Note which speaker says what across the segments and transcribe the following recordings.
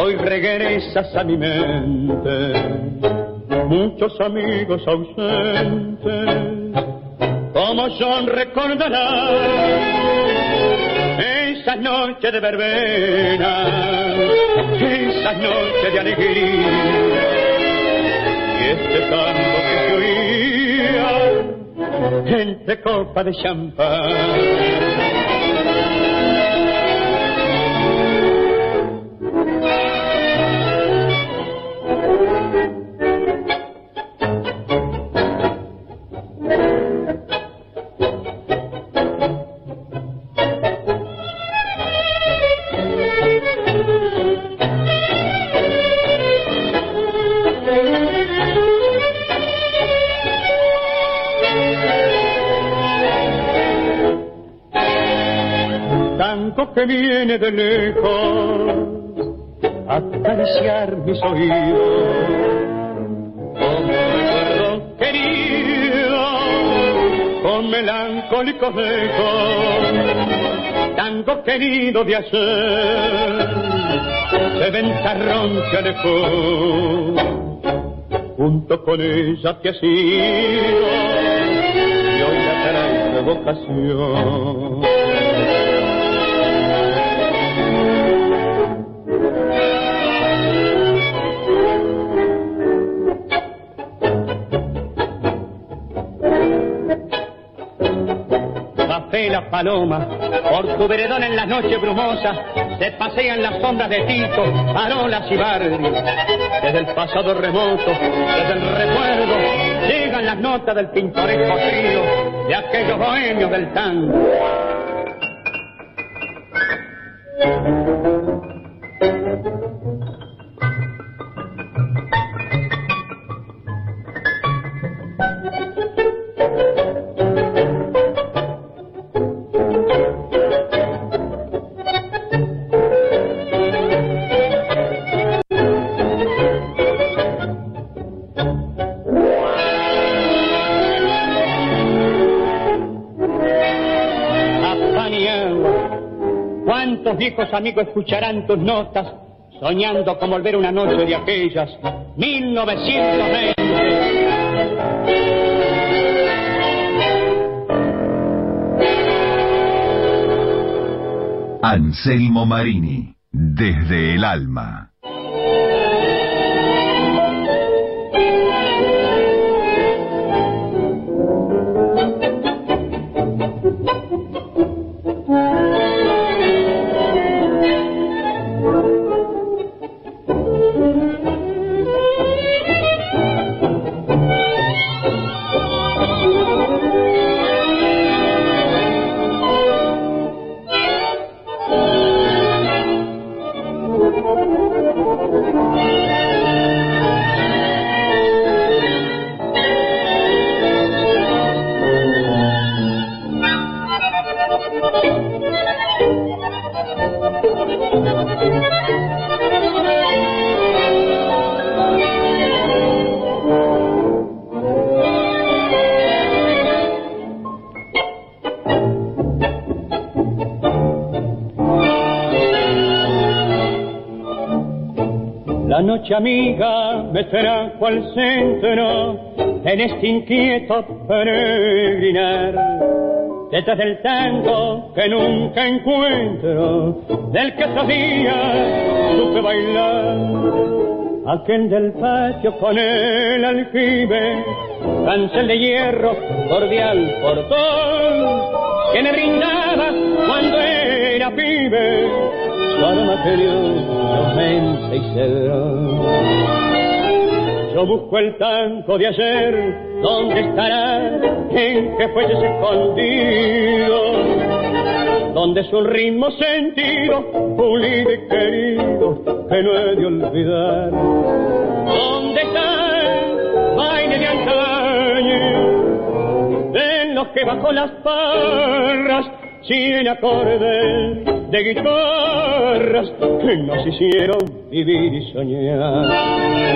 Speaker 1: hoy regresas a mi mente. Muchos amigos ausentes, como son recordarán esa noche de verbena, esa noche de alegría. Y este tango que se oía entre copas de champán. De lejos a acariciar mis oídos. Recuerdo querido, con melancólicos ecos, tango querido de hacer, se ventarrón se alejó, junto con ella que ha sido, y hoy la vocación. Paloma, por tu veredón en las noches brumosas, se pasean las sombras de Tito, Parolas y Barrio. Desde el pasado remoto, desde el recuerdo, llegan las notas del pintoresco trío de aquellos bohemios del tango. Viejos amigos escucharán tus notas, soñando con volver una noche de aquellas, 1920.
Speaker 2: Anselmo Marini, desde el alma. Amiga me será cual centro en este inquieto peregrinar. Detrás del tango que nunca encuentro, del que sabía supe bailar. Aquel del patio con el aljibe, cancel de hierro, cordial portón, que me brindaba cuando era pibe, y Yo busco el tanco de ayer, ¿dónde estará? ¿En qué fuelles escondido?
Speaker 1: donde es un ritmo sentido, pulido y querido, que no he de olvidar. ¿Dónde está el baile de antaño? En los que bajo las parras, sin acordes de guitarras, que nos hicieron vivir y soñar.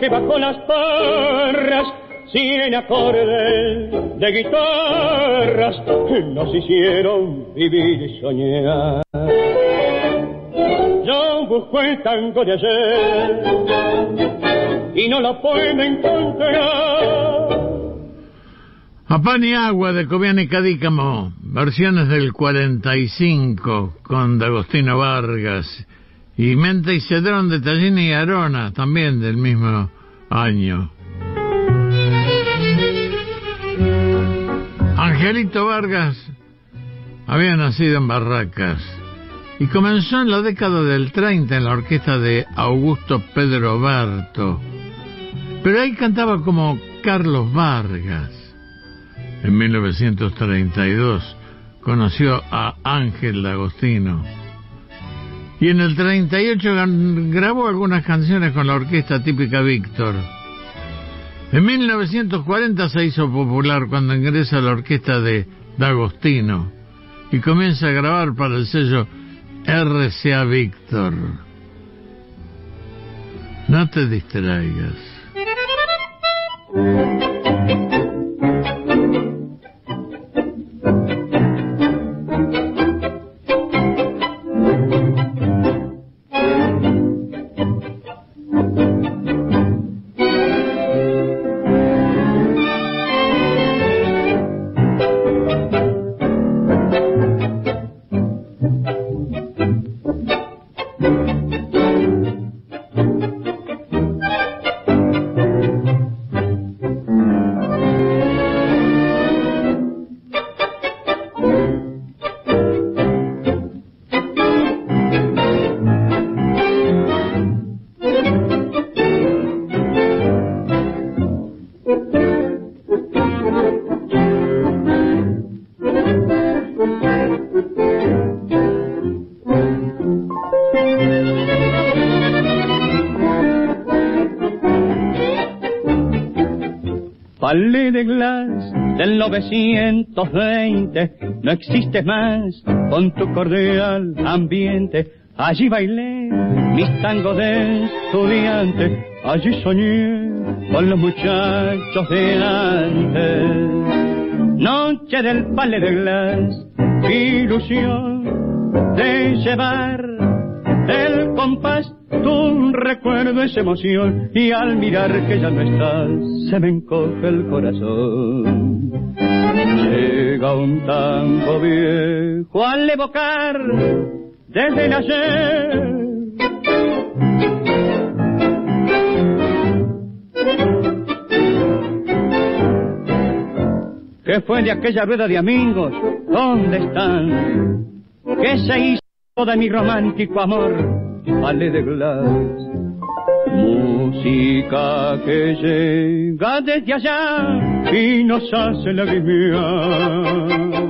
Speaker 1: Que bajo las parras, sin acordes de guitarras, nos hicieron vivir y soñar. Yo busco el tango de ayer y no lo puedo encontrar.
Speaker 3: A pan y agua de Cobian y Cadícamo, versiones del 45 con D'Agostino Vargas y Mente y Cedrón de Tallini y Arona, también del mismo año. Angelito Vargas había nacido en Barracas y comenzó en la década del 30 en la orquesta de Augusto Pedro Berto, pero ahí cantaba como Carlos Vargas. En 1932 conoció a Ángel D'Agostino. Y en el 38 grabó algunas canciones con la orquesta típica Víctor. En 1940 se hizo popular cuando ingresa a la orquesta de D'Agostino y comienza a grabar para el sello RCA Víctor. No te distraigas.
Speaker 1: 1920 no existes más con tu cordial ambiente. Allí bailé mis tangos de estudiante, allí soñé con los muchachos de antes. Noche del palé de glas, ilusión de llevar el compás tu recuerdo esa emoción y al mirar que ya no estás se me encoge el corazón. Llega un tango viejo al evocar desde el ayer. ¿Qué fue de aquella rueda de amigos? ¿Dónde están? ¿Qué se hizo de mi romántico amor? Palais de Glass. Música que llega desde allá y nos hace lagrimear.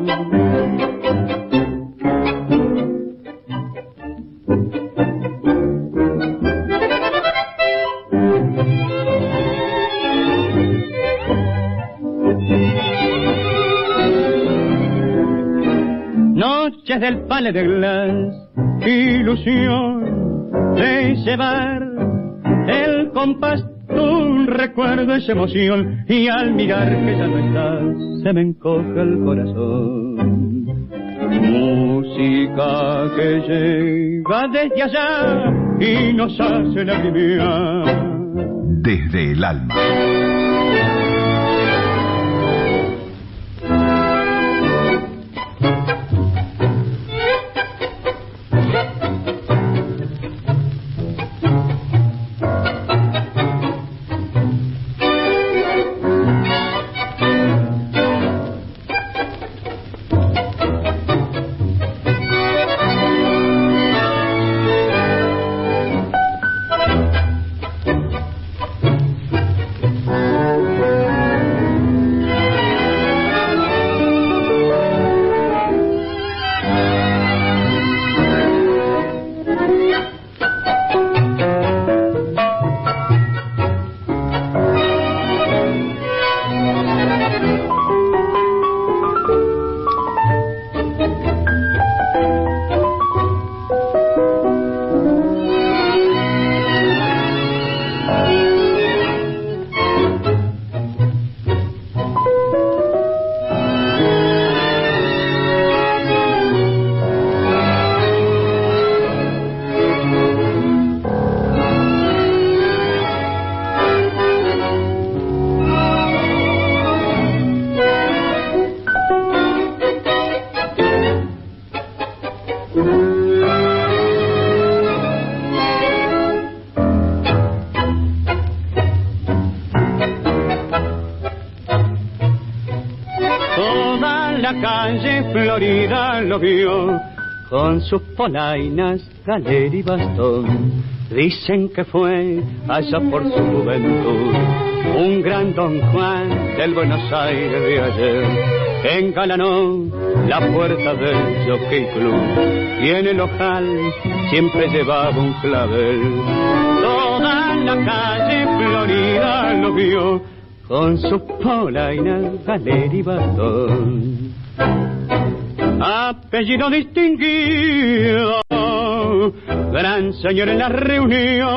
Speaker 1: Del Palais de Glass, ilusión de llevar el compás un recuerdo esa emoción y al mirar que ya no estás se me encoge el corazón. Música que llega desde allá y nos hace lagrimear.
Speaker 2: Desde el alma.
Speaker 1: Con sus polainas, galera y bastón. Dicen que fue allá por su juventud un gran don Juan del Buenos Aires de ayer. Engalanó la puerta del Jockey Club y en el ojal siempre llevaba un clavel. Toda la calle Florida lo vio con sus polainas, galera y bastón apellido distinguido, gran señor en la reunión,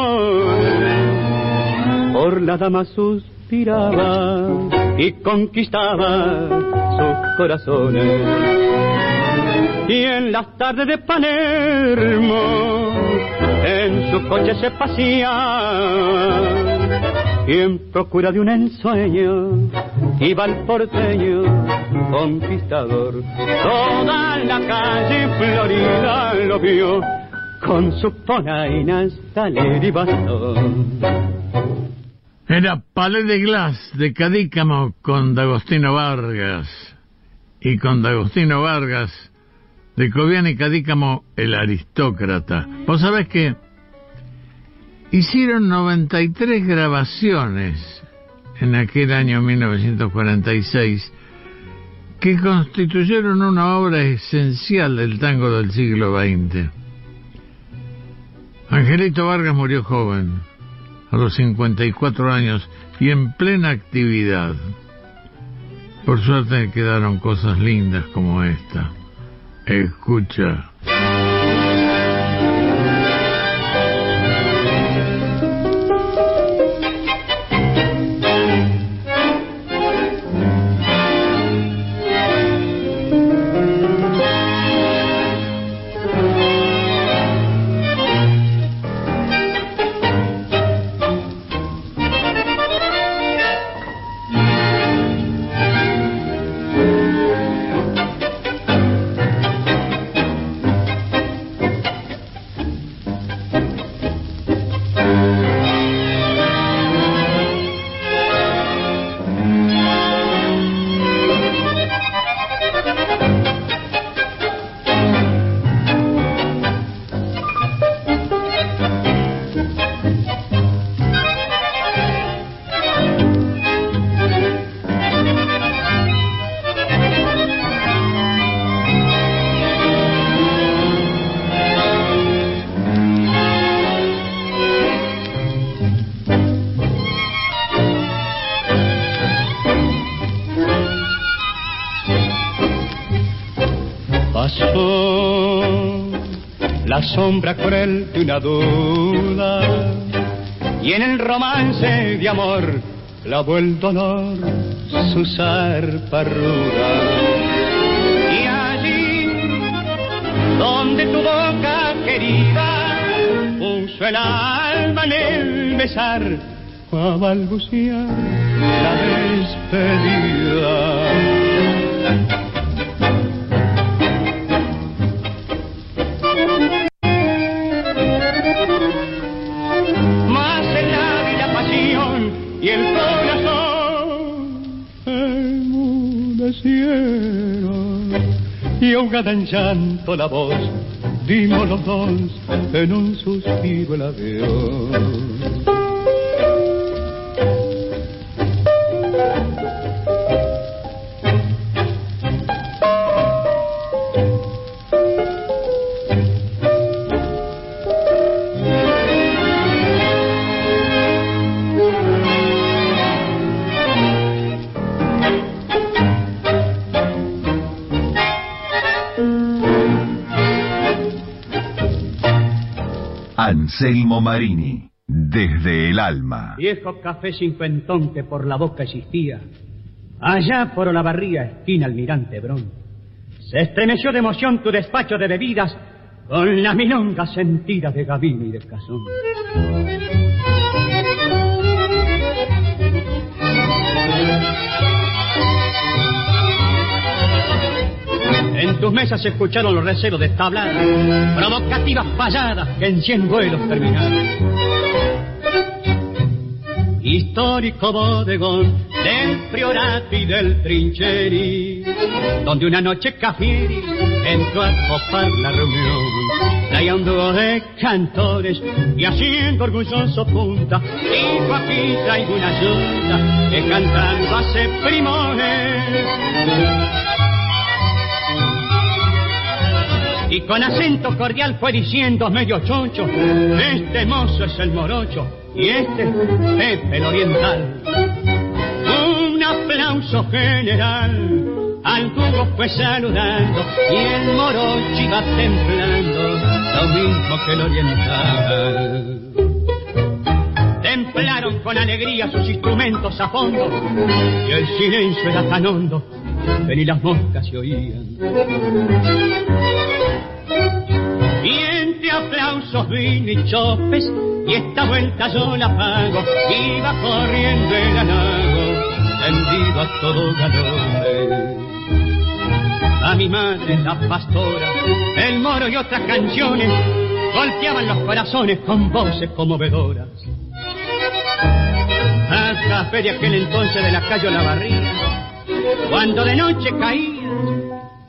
Speaker 1: por la dama suspiraba y conquistaba sus corazones. Y en las tardes de Palermo, en su coche se pasía y en procura de un ensueño iba el porteño conquistador. Toda la calle Florida lo vio con sus polainas, taler y bastón.
Speaker 3: Era Palais de Glass de Cadícamo con D'Agostino Vargas y con D'Agostino Vargas de Cobian y Cadícamo el aristócrata. Vos sabés que hicieron 93 grabaciones en aquel año 1946 que constituyeron una obra esencial del tango del siglo XX. Angelito Vargas murió joven, a los 54 años y en plena actividad. Por suerte quedaron cosas lindas como esta. Escucha.
Speaker 1: Sombra cruel de una duda. Y en el romance de amor clavó el dolor su zarpa ruda. Y allí, donde tu boca querida puso el alma en el besar, a balbucear la despedida. Ahogada en llanto la voz, dimos los dos en un suspiro el adiós.
Speaker 2: Anselmo Marini, desde el alma.
Speaker 1: Viejo café cincuentón que por la boca existía, allá por Olavarría, esquina Almirante Brón. Se estremeció de emoción tu despacho de bebidas con la milonga sentida de Gavino y de Cazón. En tus mesas se escucharon los recelos de tablas, provocativas payadas que en cien vuelos terminaron. Histórico bodegón del priorato y del trincheri, donde una noche Cafieri entró a copar la reunión. Traía un dúo de cantores y haciendo orgulloso punta, dijo aquí traigo una ayuda que cantando hace primores. Y con acento cordial fue diciendo medio choncho, este mozo es el morocho y este Pepe el oriental. Un aplauso general al tubo fue saludando y el morocho iba templando lo mismo que el oriental. Templaron con alegría sus instrumentos a fondo y el silencio era tan hondo que ni las moscas se oían. Aplausos vino y chopes y esta vuelta yo la pago. Iba corriendo el halago, tendido a todo galón. A mi madre, la pastora, el moro y otras canciones golpeaban los corazones con voces conmovedoras. A café de aquel entonces de la calle La Barriga, cuando de noche caía,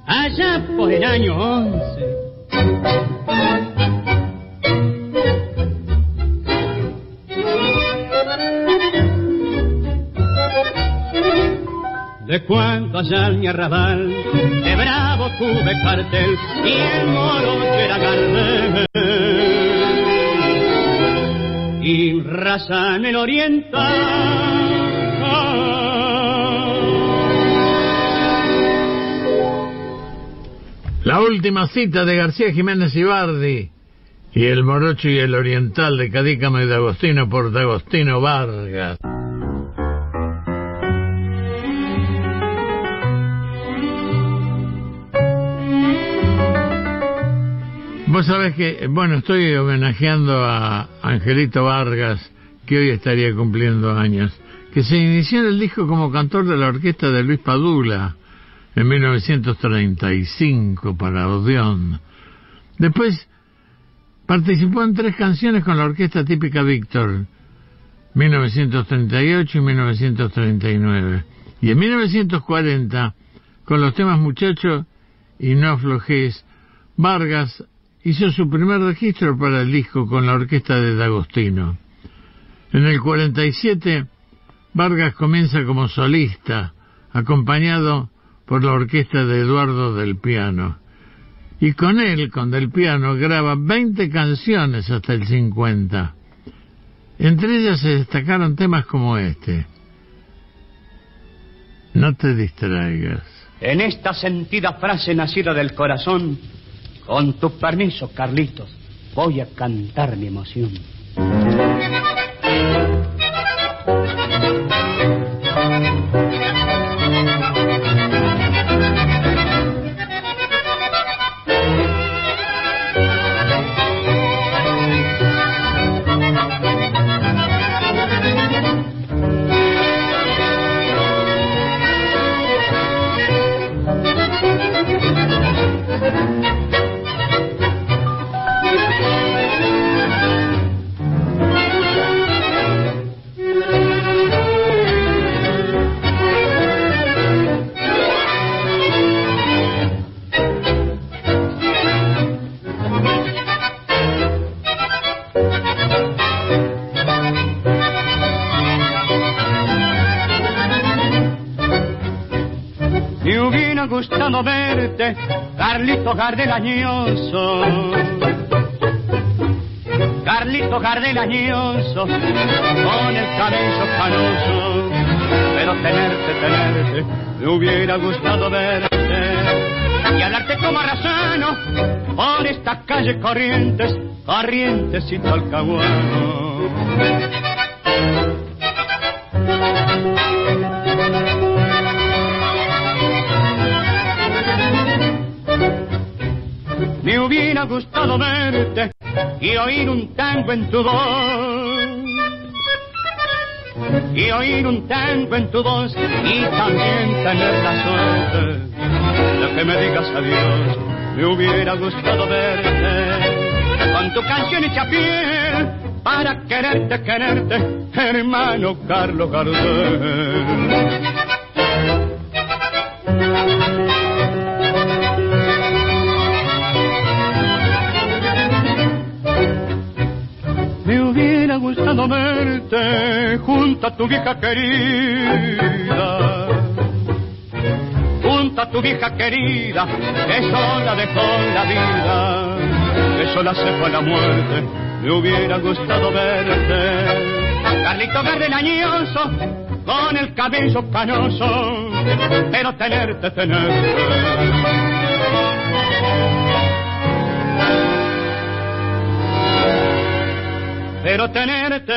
Speaker 1: allá por el año once, cuando allá en mi arrabal, de bravo tuve cartel y el moro era Gardel. Y raza en el oriental.
Speaker 3: La última cita de García Jiménez Ibardi y el morocho y el oriental de Cadícamo y de Agostino por de Agostino Vargas. Que, bueno, estoy homenajeando a Angelito Vargas, que hoy estaría cumpliendo años, que se inició en el disco como cantor de la orquesta de Luis Padula en 1935 para Odeón. Después participó en tres canciones con la orquesta típica Víctor, 1938 y 1939. Y en 1940, con los temas Muchacho y No Aflojes, Vargas hizo su primer registro para el disco con la orquesta de D'Agostino. En el 47, Vargas comienza como solista, acompañado por la orquesta de Eduardo del Piano. Y con él, con Del Piano, graba 20 canciones hasta el 50. Entre ellas se destacaron temas como este. No te distraigas.
Speaker 1: En esta sentida frase nacida del corazón, con tu permiso, Carlitos, voy a cantar mi emoción. Carlito Gardelañoso. Carlito Gardelañoso, con el cabello canoso. Pero tenerte, tenerte, me hubiera gustado verte. Y hablarte como razano, por esta calle Corrientes, Corrientes y hubiera gustado verte y oír un tango en tu voz. Y oír un tango en tu voz y también tener la suerte de que me digas adiós. Me hubiera gustado verte con tu canción hecha piel para quererte, quererte, hermano Carlos Gardel. Verte junto a tu vieja querida junto a tu vieja querida, que sola dejó la vida, que sola se fue la muerte, me hubiera gustado verte. Carlito verde añoso, con el cabello canoso, pero tenerte, tenerte. Pero tenerte,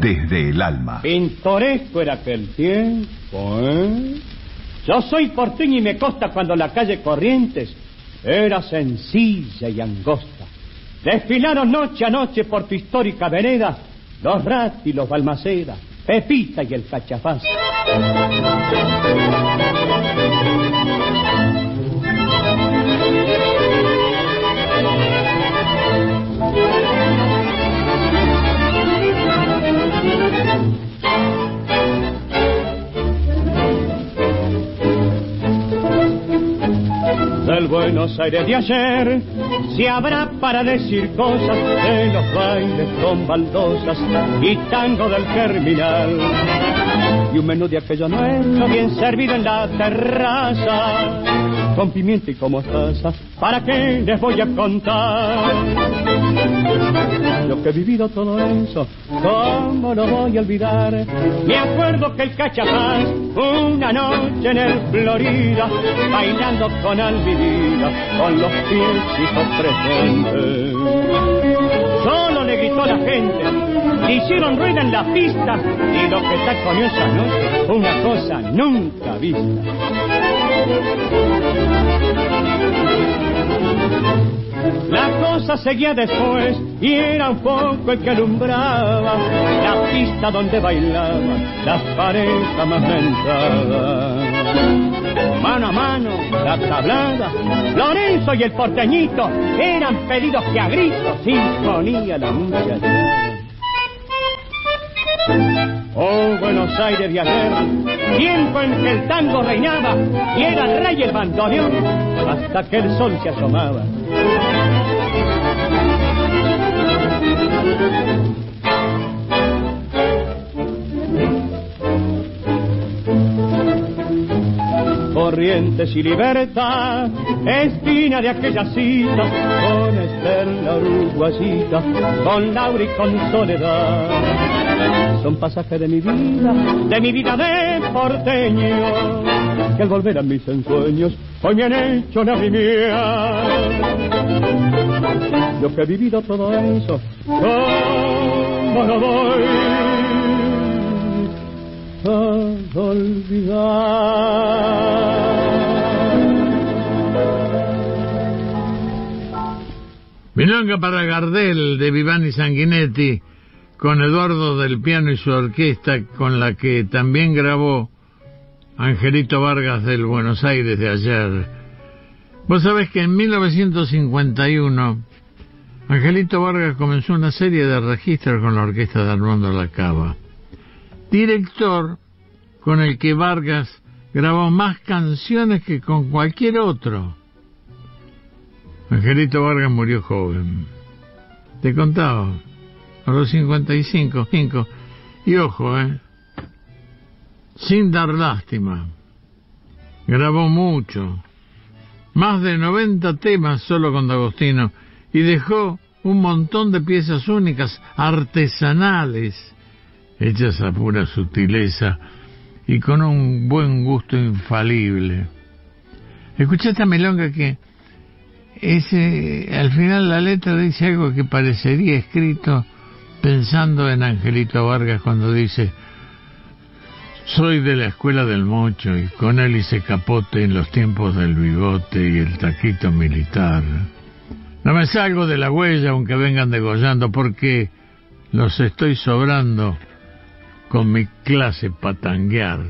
Speaker 2: Desde el alma.
Speaker 1: Pintoresco era aquel tiempo, ¿eh? Yo soy porteño y me consta cuando la calle Corrientes era sencilla y angosta. Desfilaron noche a noche por tu histórica vereda los Ratti los Balmaceda, Pepita y el Cachafaz. Buenos Aires de ayer, si habrá para decir cosas de los bailes con baldosas y tango del terminal. Y un menú de aquella nuestra bien servido en la terraza, con pimienta y como taza, ¿para qué les voy a contar? Lo que he vivido todo eso, ¿cómo lo voy a olvidar? Me acuerdo que el cachapaz, una noche en el Florida, bailando con Alvivida, con los pies presentes. Solo le gritó la gente, le hicieron rueda en la pista, y lo que está con esa noche una cosa nunca vista. La cosa seguía después y era un poco el que alumbraba la pista donde bailaban las parejas más mentadas. Mano a mano, la tablada, Lorenzo y el porteñito eran pedidos que a gritos imponía la muchacha. Oh, Buenos Aires de tiempo en que el tango reinaba y era rey el bandoneón hasta que el sol se asomaba. Corrientes y libertad, espina de aquella cita, con Esther la uruguayita, con Laura y con Soledad son pasajes de mi vida, de mi vida de porteño, que al volver a mis ensueños hoy me han hecho mía. Yo que he vivido todo eso, ¿cómo no voy a olvidar?
Speaker 3: Milonga para Gardel de Vivani Sanguinetti con Eduardo del Piano y su orquesta, con la que también grabó Angelito Vargas del Buenos Aires de ayer. Vos sabés que en 1951 Angelito Vargas comenzó una serie de registros con la orquesta de Armando Lacaba, director con el que Vargas grabó más canciones que con cualquier otro. Angelito Vargas murió joven. Te contaba a los 55, 5. Y ojo, ¿eh? Sin dar lástima. Grabó mucho. Más de 90 temas solo con D'Agostino. Y dejó un montón de piezas únicas, artesanales, hechas a pura sutileza y con un buen gusto infalible. Escuché esta melonga que ese, al final la letra dice algo que parecería escrito pensando en Angelito Vargas cuando dice, soy de la escuela del mocho y con él hice capote en los tiempos del bigote y el taquito militar. No me salgo de la huella aunque vengan degollando porque los estoy sobrando con mi clase patanguear.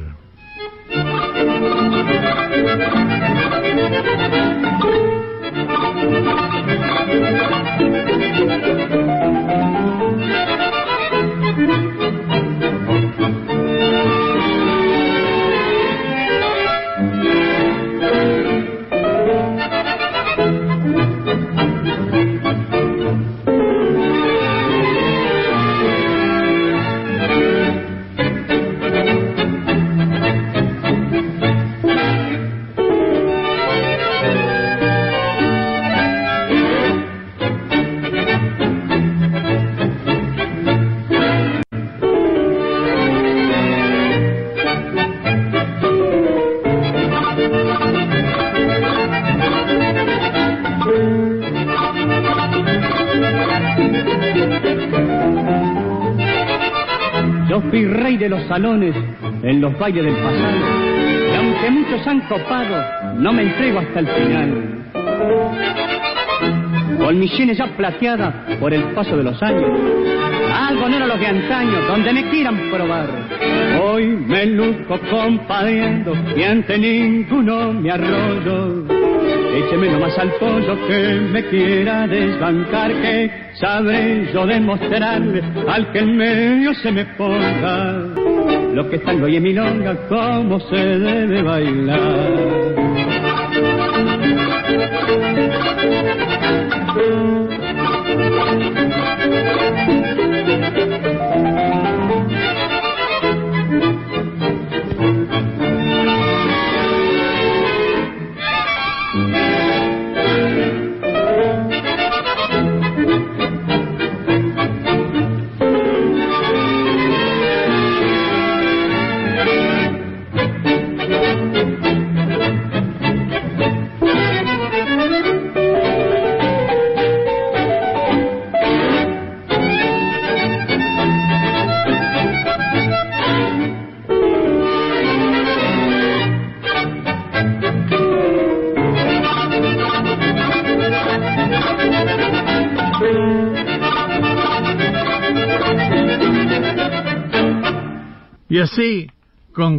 Speaker 1: En los valles del pasado. Y aunque muchos han copado, no me entrego hasta el final. Con mis sienes ya plateadas por el paso de los años. Algo no era lo de antaño, donde me quieran probar. Hoy me luzco compadriendo y ante ninguno me arroyo. Écheme nomás al pollo que me quiera desbancar, que sabré yo demostrarle al que en medio se me ponga. Lo que es tango y en milonga, cómo se debe bailar.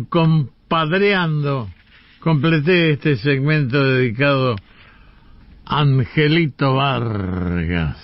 Speaker 1: Compadreando, completé este segmento dedicado a Angelito Vargas.